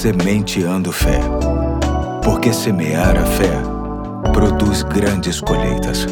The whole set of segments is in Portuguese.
Sementeando Fé. Porque semear a fé produz grandes colheitas.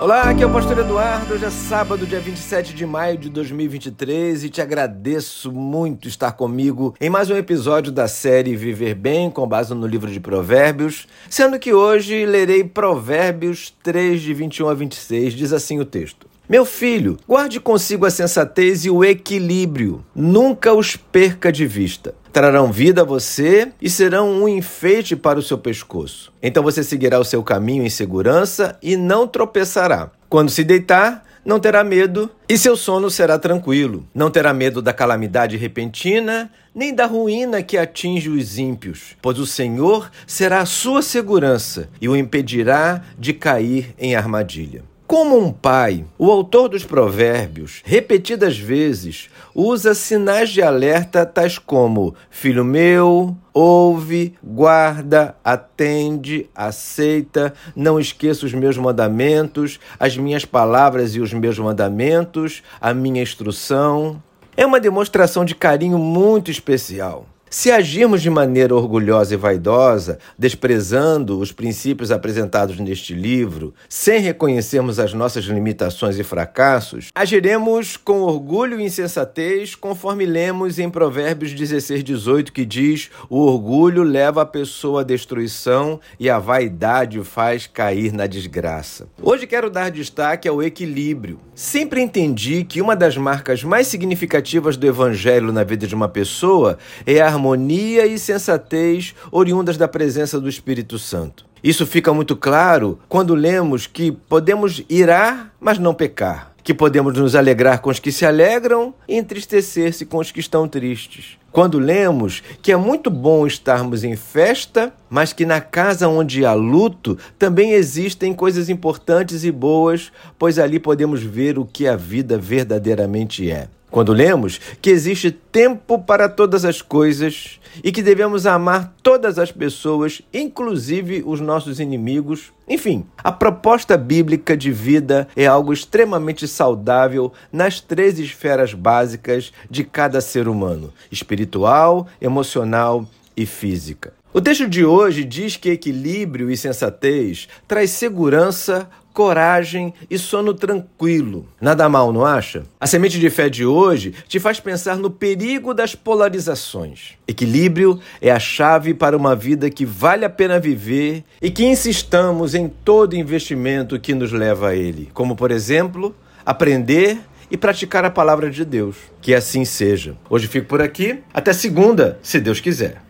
Olá, aqui é o Pastor Eduardo. Hoje é sábado, dia 27 de maio de 2023 e te agradeço muito estar comigo em mais um episódio da série Viver Bem, com base no livro de Provérbios, sendo que hoje lerei Provérbios 3, de 21 a 26. Diz assim o texto. Meu filho, guarde consigo a sensatez e o equilíbrio, nunca os perca de vista. Trarão vida a você e serão um enfeite para o seu pescoço. Então você seguirá o seu caminho em segurança e não tropeçará. Quando se deitar, não terá medo e seu sono será tranquilo. Não terá medo da calamidade repentina, nem da ruína que atinge os ímpios, pois o Senhor será a sua segurança e o impedirá de cair em armadilha. Como um pai, o autor dos Provérbios, repetidas vezes, usa sinais de alerta tais como: Filho meu, ouve, guarda, atende, aceita, não esqueça os meus mandamentos, as minhas palavras e os meus mandamentos, a minha instrução. É uma demonstração de carinho muito especial. Se agirmos de maneira orgulhosa e vaidosa, desprezando os princípios apresentados neste livro, sem reconhecermos as nossas limitações e fracassos, agiremos com orgulho e insensatez, conforme lemos em Provérbios 16, 18, que diz: O orgulho leva a pessoa à destruição e a vaidade faz cair na desgraça. Hoje quero dar destaque ao equilíbrio. Sempre entendi que uma das marcas mais significativas do evangelho na vida de uma pessoa é a harmonia e sensatez oriundas da presença do Espírito Santo. Isso fica muito claro quando lemos que podemos irar, mas não pecar, que podemos nos alegrar com os que se alegram e entristecer-se com os que estão tristes. Quando lemos que é muito bom estarmos em festa, mas que na casa onde há luto também existem coisas importantes e boas, pois ali podemos ver o que a vida verdadeiramente é. Quando lemos que existe tempo para todas as coisas e que devemos amar todas as pessoas, inclusive os nossos inimigos. Enfim, a proposta bíblica de vida é algo extremamente saudável nas três esferas básicas de cada ser humano: espiritual, emocional e física. O texto de hoje diz que equilíbrio e sensatez traz segurança, coragem e sono tranquilo. Nada mal, não acha? A semente de fé de hoje te faz pensar no perigo das polarizações. Equilíbrio é a chave para uma vida que vale a pena viver e que insistamos em todo investimento que nos leva a ele, como por exemplo, aprender e praticar a palavra de Deus. Que assim seja. Hoje fico por aqui, até segunda, se Deus quiser.